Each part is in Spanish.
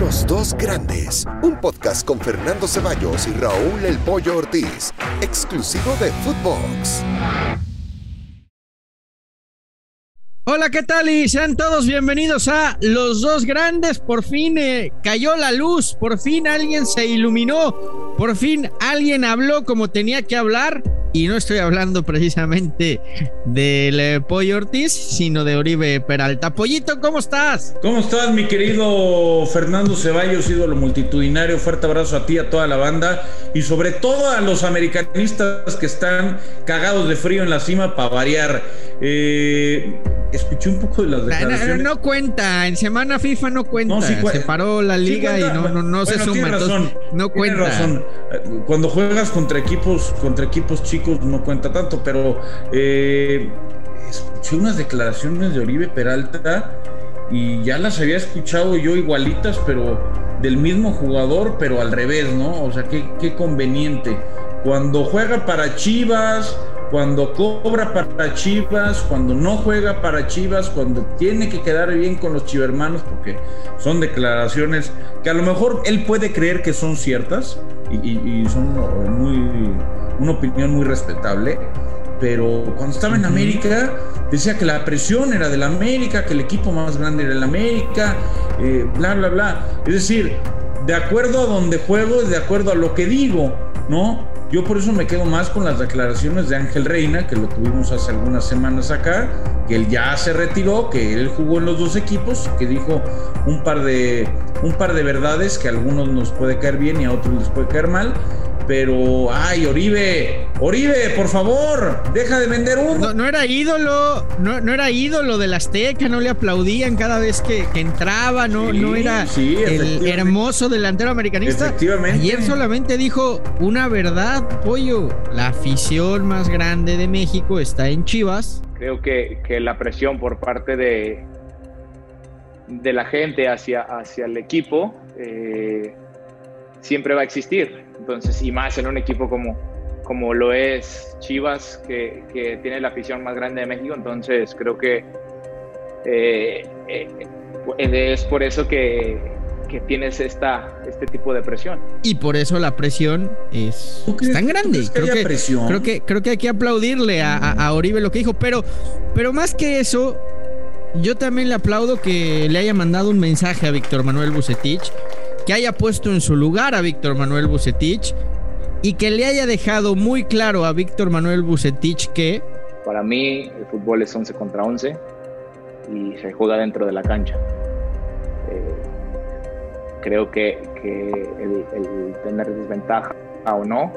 Los dos grandes, un podcast con Fernando Ceballos y Raúl El Pollo Ortiz, exclusivo de Footbox. Hola, ¿qué tal? Y sean todos bienvenidos a Los Dos Grandes. Por fin eh, cayó la luz, por fin alguien se iluminó, por fin alguien habló como tenía que hablar. Y no estoy hablando precisamente del eh, Pollo Ortiz, sino de Oribe Peralta. Pollito, ¿cómo estás? ¿Cómo estás, mi querido Fernando Ceballos, ídolo multitudinario? Fuerte abrazo a ti, a toda la banda y sobre todo a los americanistas que están cagados de frío en la cima para variar. Eh, escuché un poco de las declaraciones. No, no, cuenta, en semana FIFA no cuenta. se paró la liga y no, no, no se suma. Razón, no cuenta. razón. Cuando juegas contra equipos, contra equipos chicos no cuenta tanto, pero eh, escuché unas declaraciones de Oribe Peralta y ya las había escuchado yo igualitas, pero del mismo jugador, pero al revés, ¿no? O sea, qué, qué conveniente. Cuando juega para Chivas, cuando cobra para Chivas, cuando no juega para Chivas, cuando tiene que quedar bien con los chivermanos, porque son declaraciones que a lo mejor él puede creer que son ciertas y, son muy, una opinión muy respetable, pero cuando estaba en América decía que la presión era del América, que el equipo más grande era el América, eh, bla, bla, bla. Es decir, de acuerdo a donde juego, de acuerdo a lo que digo, ¿no? Yo por eso me quedo más con las declaraciones de Ángel Reina, que lo tuvimos hace algunas semanas acá, que él ya se retiró, que él jugó en los dos equipos, que dijo un par de, un par de verdades que a algunos nos puede caer bien y a otros les puede caer mal, pero, ay, Oribe, Oribe, por favor, deja de vender uno. No, era ídolo, no, no, era ídolo del Azteca, no le aplaudían cada vez que, entraba, no, no era el hermoso delantero americanista. Efectivamente. Ayer solamente dijo una verdad, pollo. La afición más grande de México está en Chivas. Creo que, que la presión por parte de, de la gente hacia, hacia el equipo eh, siempre va a existir. Entonces, y más en un equipo como, como lo es Chivas, que, que tiene la afición más grande de México, entonces creo que eh, eh, es por eso que, que, tienes esta, este tipo de presión. Y por eso la presión es tan grande. creo, que, creo, que, creo que hay que aplaudirle a, a, Oribe lo que dijo, pero, pero más que eso, yo también le aplaudo que le haya mandado un mensaje a Víctor Manuel Bucetich que haya puesto en su lugar a Víctor Manuel Bucetich y que le haya dejado muy claro a Víctor Manuel Bucetich que... Para mí el fútbol es 11 contra 11 y se juega dentro de la cancha. Eh, creo que, el, el tener desventaja o no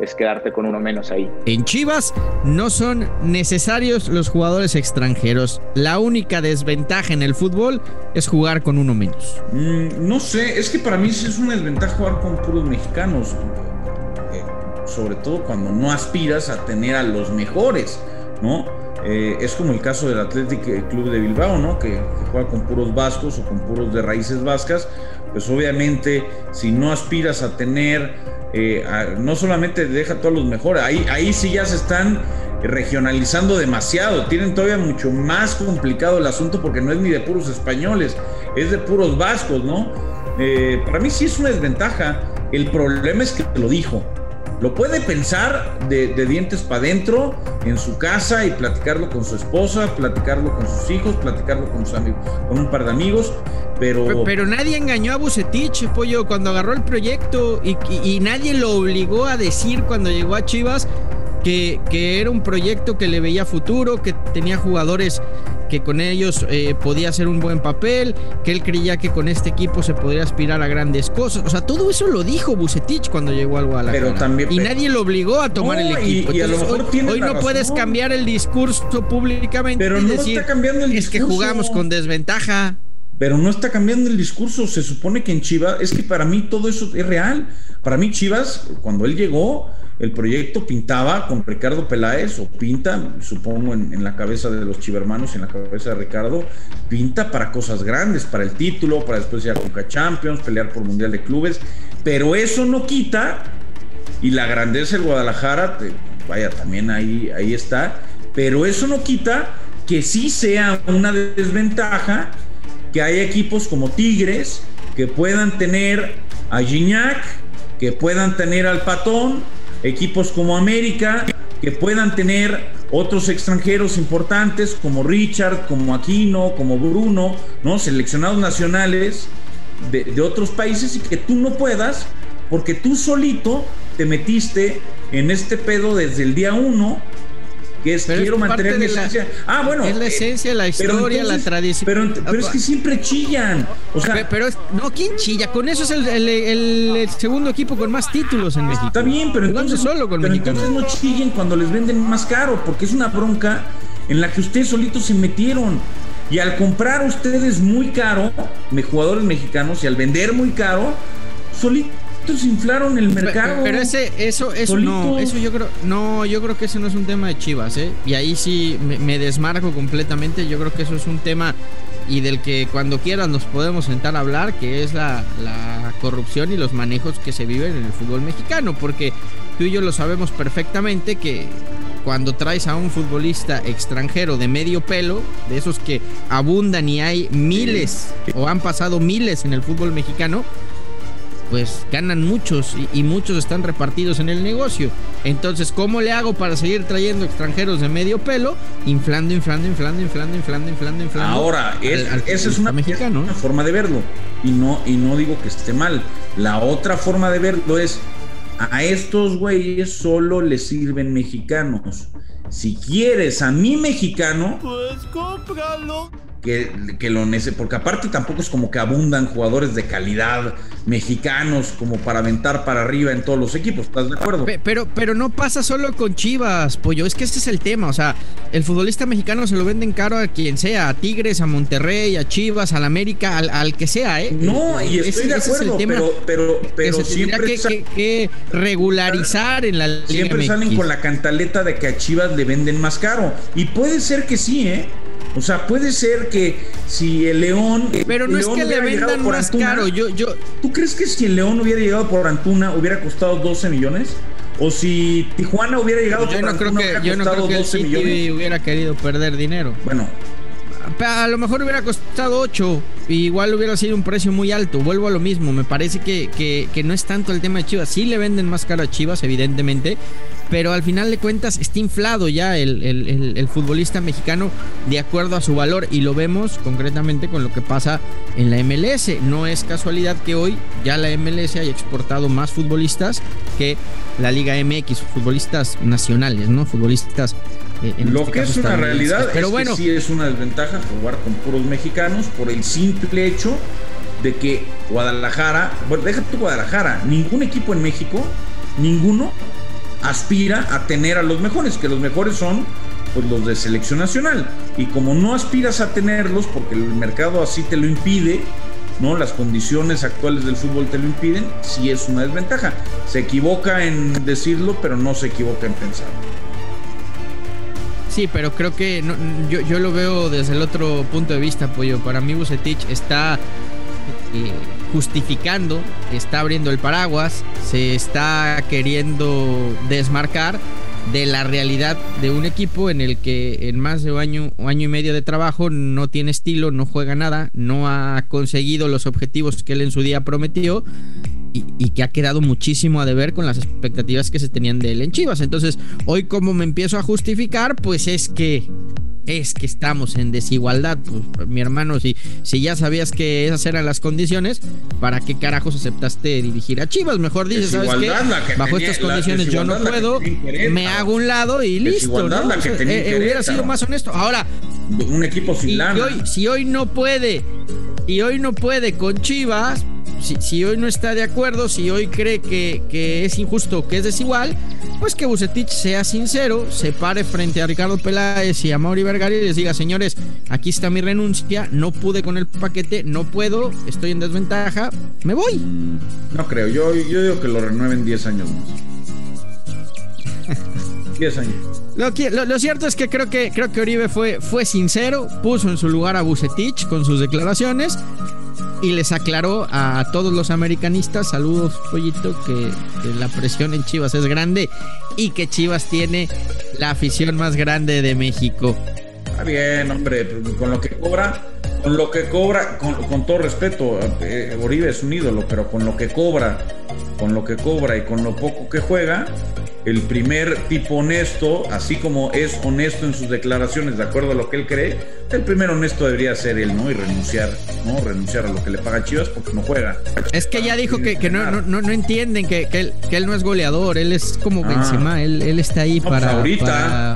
es quedarte con uno menos ahí. En Chivas no son necesarios los jugadores extranjeros. La única desventaja en el fútbol es jugar con uno menos. Mm, no sé, es que para mí sí es una desventaja jugar con puros mexicanos. Eh, sobre todo cuando no aspiras a tener a los mejores, ¿no? Eh, es como el caso del Athletic Club de Bilbao, ¿no? Que, que, juega con puros vascos o con puros de raíces vascas. Pues obviamente, si no aspiras a tener eh, no solamente deja todos los mejores, ahí, ahí sí ya se están regionalizando demasiado, tienen todavía mucho más complicado el asunto porque no es ni de puros españoles, es de puros vascos, ¿no? Eh, para mí sí es una desventaja, el problema es que lo dijo, lo puede pensar de, dientes para adentro en su casa y platicarlo con su esposa, platicarlo con sus hijos, platicarlo con, sus amigos, con un par de amigos, pero... pero... nadie engañó a Bucetich, pollo, cuando agarró el proyecto y nadie lo obligó a decir cuando llegó a Chivas que, que, era un proyecto que le veía futuro, que tenía jugadores que con ellos eh, podía hacer un buen papel, que él creía que con este equipo se podría aspirar a grandes cosas. O sea, todo eso lo dijo Bucetich cuando llegó al Guadalajara. Pero también, y nadie lo obligó a tomar el equipo. Y, a lo mejor hoy, hoy no puedes cambiar el discurso públicamente. Pero no está cambiando el discurso. Es que jugamos con desventaja. Pero no está cambiando el discurso. Se supone que en Chivas, es que para mí todo eso es real. Para mí Chivas, cuando él llegó, el proyecto pintaba con Ricardo Peláez, o pinta, supongo, en, la cabeza de los chivermanos, en la cabeza de Ricardo, pinta para cosas grandes, para el título, para después ir a Champions, pelear por Mundial de Clubes, pero eso no quita, y la grandeza del Guadalajara, vaya, también ahí, ahí está, pero eso no quita que sí sea una desventaja que hay equipos como Tigres que puedan tener a Gignac, que puedan tener al Patón, equipos como América que puedan tener otros extranjeros importantes como Richard, como Aquino, como Bruno, ¿no? Seleccionados nacionales de, de otros países y que tú no puedas porque tú solito te metiste en este pedo desde el día uno que es quiero mantener mi esencia. ah, bueno. Es la eh, esencia, la historia, la tradición. Pero, pero, es que siempre chillan. O sea, pero, no, ¿quién chilla? Con eso es el, segundo equipo con más títulos en México. Está bien, pero entonces, solo con pero entonces no chillen cuando les venden más caro, porque es una bronca en la que ustedes solitos se metieron. Y al comprar ustedes muy caro, jugadores mexicanos, y al vender muy caro, solitos inflaron el mercado. Pero, ese, eso, eso no, eso yo creo, no, yo creo que ese no es un tema de Chivas, ¿eh? Y ahí sí me, desmarco completamente. Yo creo que eso es un tema y del que cuando quieran nos podemos sentar a hablar, que es la, la corrupción y los manejos que se viven en el fútbol mexicano, porque tú y yo lo sabemos perfectamente que cuando traes a un futbolista extranjero de medio pelo, de esos que abundan y hay miles o han pasado miles en el fútbol mexicano, pues ganan muchos y, muchos están repartidos en el negocio. Entonces, ¿cómo le hago para seguir trayendo extranjeros de medio pelo? Inflando, inflando, inflando, inflando, inflando, inflando, inflando. Ahora, esa es una, una forma de verlo. Y no, y no digo que esté mal. La otra forma de verlo es, a estos güeyes solo les sirven mexicanos. Si quieres a mi mexicano, pues cómpralo que, lo necesite, porque aparte tampoco es como que abundan jugadores de calidad mexicanos como para aventar para arriba en todos los equipos, ¿estás de acuerdo? Pero, pero no pasa solo con Chivas, pollo, es que este es el tema, o sea, el futbolista mexicano se lo venden caro a quien sea, a Tigres, a Monterrey, a Chivas, al América, al, que sea, ¿eh? No, y estoy de acuerdo, pero, pero, pero siempre que, que, regularizar en la Liga Siempre salen con la cantaleta de que a Chivas le venden más caro, y puede ser que sí, ¿eh? O sea, puede ser que si el León. Pero no es que le vendan más caro. Yo, yo... ¿Tú crees que si el León hubiera llegado por Antuna hubiera costado 12 millones? O si Tijuana hubiera llegado por no Antuna, creo que, yo no creo que el millones. hubiera querido perder dinero. Bueno, a lo mejor hubiera costado 8 igual hubiera sido un precio muy alto. Vuelvo a lo mismo, me parece que, que, no es tanto el tema de Chivas. Sí le venden más caro a Chivas, evidentemente, pero al final de cuentas está inflado ya el, el, futbolista mexicano de acuerdo a su valor y lo vemos concretamente con lo que pasa en la MLS. No es casualidad que hoy ya la MLS haya exportado más futbolistas que la Liga MX, futbolistas nacionales, ¿no? Futbolistas eh, Lo este que es una realidad Pero es bueno, que sí es una desventaja jugar con puros mexicanos por el simple hecho de que Guadalajara, bueno, deja tu Guadalajara, ningún equipo en México, ninguno aspira a tener a los mejores, que los mejores son pues los de selección nacional. Y como no aspiras a tenerlos porque el mercado así te lo impide, ¿no? Las condiciones actuales del fútbol te lo impiden, sí es una desventaja. Se equivoca en decirlo, pero no se equivoca en pensarlo. Sí, pero creo que yo, yo, lo veo desde el otro punto de vista, Pollo. Para mí Bucetich está eh, justificando, está abriendo el paraguas, se está queriendo desmarcar de la realidad de un equipo en el que en más de un año, un año y medio de trabajo no tiene estilo, no juega nada, no ha conseguido los objetivos que él en su día prometió y, que ha quedado muchísimo a deber con las expectativas que se tenían de él en Chivas. Entonces, hoy como me empiezo a justificar, pues es que es que estamos en desigualdad. Pues, mi hermano, si, si ya sabías que esas eran las condiciones, ¿para qué carajos aceptaste dirigir a Chivas? Mejor dices, ¿sabes qué? Bajo estas condiciones yo no puedo, me hago un lado y listo. ¿no? Eh, hubiera sido más honesto. Ahora, un equipo sin si hoy no puede, y hoy no puede con Chivas, si, hoy no está de acuerdo, si hoy cree que, es injusto, que es desigual, pues que Bucetich sea sincero, se pare frente a Ricardo Peláez y a Mauri Vergara y les diga, señores, aquí está mi renuncia, no pude con el paquete, no puedo, estoy en desventaja, me voy. No creo, yo, yo digo que lo renueven 10 años más. 10 años. Lo, lo, cierto es que creo que creo que Oribe fue, fue sincero, puso en su lugar a Bucetich con sus declaraciones y les aclaró a todos los americanistas, saludos pollito, que, la presión en Chivas es grande y que Chivas tiene la afición más grande de México. Está bien, hombre, con lo que cobra, con lo que cobra, con, todo respeto, eh, es un ídolo, pero con lo que cobra, con lo que cobra y con lo poco que juega, el primer tipo honesto, así como es honesto en sus declaraciones de acuerdo a lo que él cree, el primer honesto debería ser él, ¿no? Y renunciar, ¿no? Renunciar a lo que le paga Chivas porque no juega. Es que ya dijo que, no, no, no, entienden que, que, él, no es goleador, él es como ah. Benzema, él, él está ahí pues para, ahorita,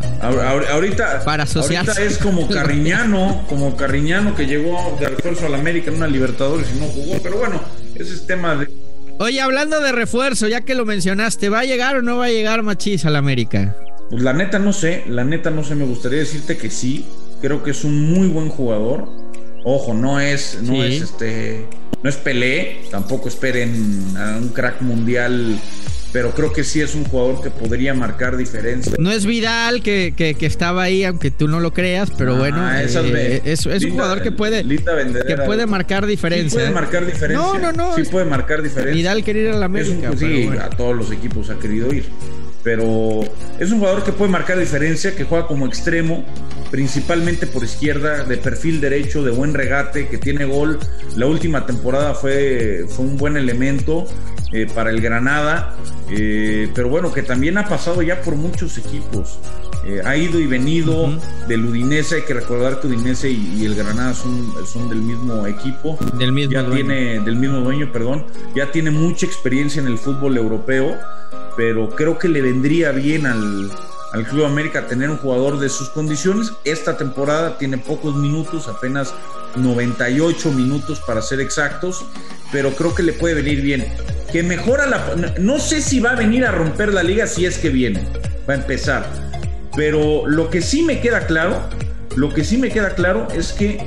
ahorita, para asociarse. Ahorita es como Carriñano, como Carriñano que llegó de refuerzo a la América en una Libertadores y no jugó, pero bueno, ese es tema de Oye, hablando de refuerzo, ya que lo mencionaste, ¿va a llegar o no va a llegar Machís al América? Pues la neta no sé, la neta no sé, me gustaría decirte que sí, creo que es un muy buen jugador. Ojo, no es, no es este, no es Pelé, tampoco esperen a un crack mundial pero creo que sí es un jugador que podría marcar diferencia. No es Vidal que, que, estaba ahí, aunque tú no lo creas, pero ah, bueno, eh, es, un jugador que puede, que puede marcar diferencia. Sí puede marcar diferencia. No, no, no. Sí puede marcar diferencia. Vidal quería ir a la América. sí, a todos los equipos ha querido ir pero es un jugador que puede marcar diferencia, que juega como extremo, principalmente por izquierda, de perfil derecho, de buen regate, que tiene gol. La última temporada fue, fue un buen elemento eh, para el Granada, eh, pero bueno, que también ha pasado ya por muchos equipos. Eh, ha ido y venido del Udinese, hay que recordar que Udinese y, el Granada son, son, del mismo equipo. Del mismo ya Tiene, del mismo dueño, perdón. Ya tiene mucha experiencia en el fútbol europeo pero creo que le vendría bien al, Club América tener un jugador de sus condiciones. Esta temporada tiene pocos minutos, apenas 98 minutos para ser exactos, pero creo que le puede venir bien. Que mejora la... No sé si va a venir a romper la liga si es que viene, va a empezar. Pero lo que sí me queda claro, lo que sí me queda claro es que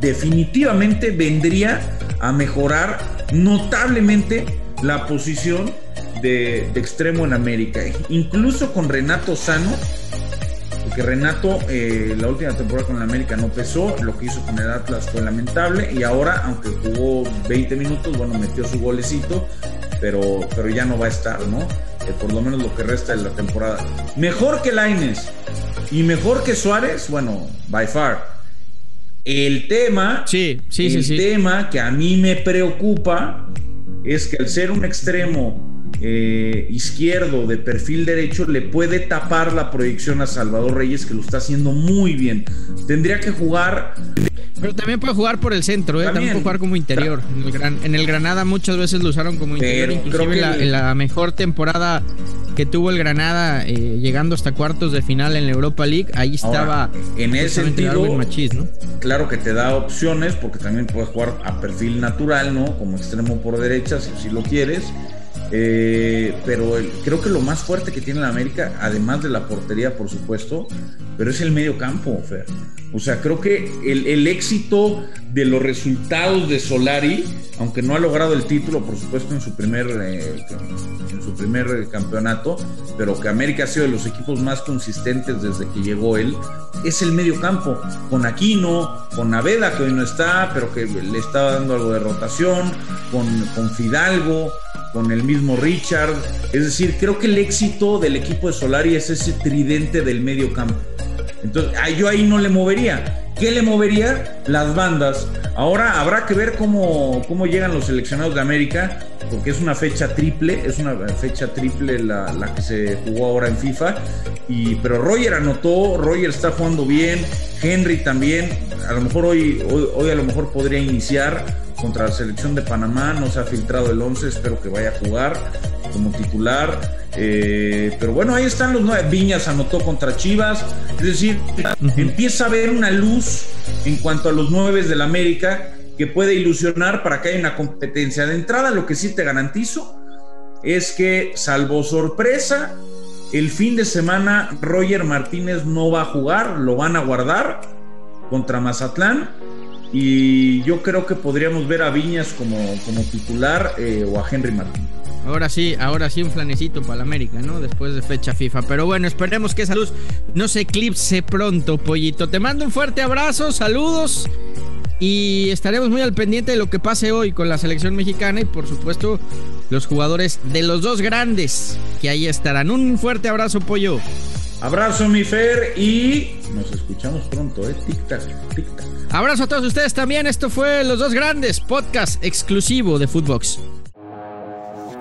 definitivamente vendría a mejorar notablemente la posición de, extremo en América. Incluso con Renato Sano, porque Renato eh, la última temporada con el América no pesó, lo que hizo con el Atlas fue lamentable y ahora, aunque jugó 20 minutos, bueno, metió su golecito, pero, pero ya no va a estar, ¿no? Eh, por lo menos lo que resta de la temporada. Mejor que Laines y mejor que Suárez, bueno, by far. El tema, sí, sí, el tema que a mí me preocupa es que al ser un extremo eh, izquierdo de perfil derecho le puede tapar la proyección a Salvador Reyes, que lo está haciendo muy bien. Tendría que jugar. Pero también puede jugar por el centro, ¿eh? también, puede jugar como interior. En el, Granada muchas veces lo usaron como interior, inclusive en, la, mejor temporada que tuvo el Granada, eh, llegando hasta cuartos de final en la Europa League, ahí estaba. en ese sentido, claro que te da opciones, porque también puedes jugar a perfil natural, ¿no? Como extremo por derecha, si, si lo quieres eh, pero creo que lo más fuerte que tiene la América, además de la portería, por supuesto, pero es el medio campo, Fer. O sea, creo que el, éxito de los resultados de Solari, aunque no ha logrado el título, por supuesto, en su primer, eh, en su primer campeonato, pero que América ha sido de los equipos más consistentes desde que llegó él, es el medio campo, con Aquino, con Naveda, que hoy no está, pero que le está dando algo de rotación, con, con Fidalgo, con el mismo Richard. Es decir, creo que el éxito del equipo de Solari es ese tridente del medio campo. Entonces, yo ahí no le movería. ¿Qué le movería? Las bandas. Ahora habrá que ver cómo, cómo llegan los seleccionados de América, porque es una fecha triple, es una fecha triple la, que se jugó ahora en FIFA. Y, pero Roger anotó, Roger está jugando bien, Henry también. A lo mejor hoy, hoy, hoy a lo mejor podría iniciar contra la selección de Panamá, no se ha filtrado el 11, espero que vaya a jugar como titular. Eh, pero bueno, ahí están los nueve. Viñas anotó contra Chivas. Es decir, empieza a haber una luz en cuanto a los nueve del América que puede ilusionar para que haya una competencia. De entrada, lo que sí te garantizo es que, salvo sorpresa, el fin de semana Roger Martínez no va a jugar, lo van a guardar contra Mazatlán y yo creo que podríamos ver a Viñas como, como titular eh, o a Henry Martín. Ahora sí, ahora sí un flanecito para la América, ¿no? Después de fecha FIFA. Pero bueno, esperemos que esa luz no se eclipse pronto, pollito. Te mando un fuerte abrazo, saludos. Y estaremos muy al pendiente de lo que pase hoy con la selección mexicana y por supuesto los jugadores de los dos grandes que ahí estarán. Un fuerte abrazo, pollo. Abrazo, mi Fer, y nos escuchamos pronto, ¿eh? Tic-tac, tic-tac. Abrazo a todos ustedes también. Esto fue Los Dos Grandes, podcast exclusivo de Footbox.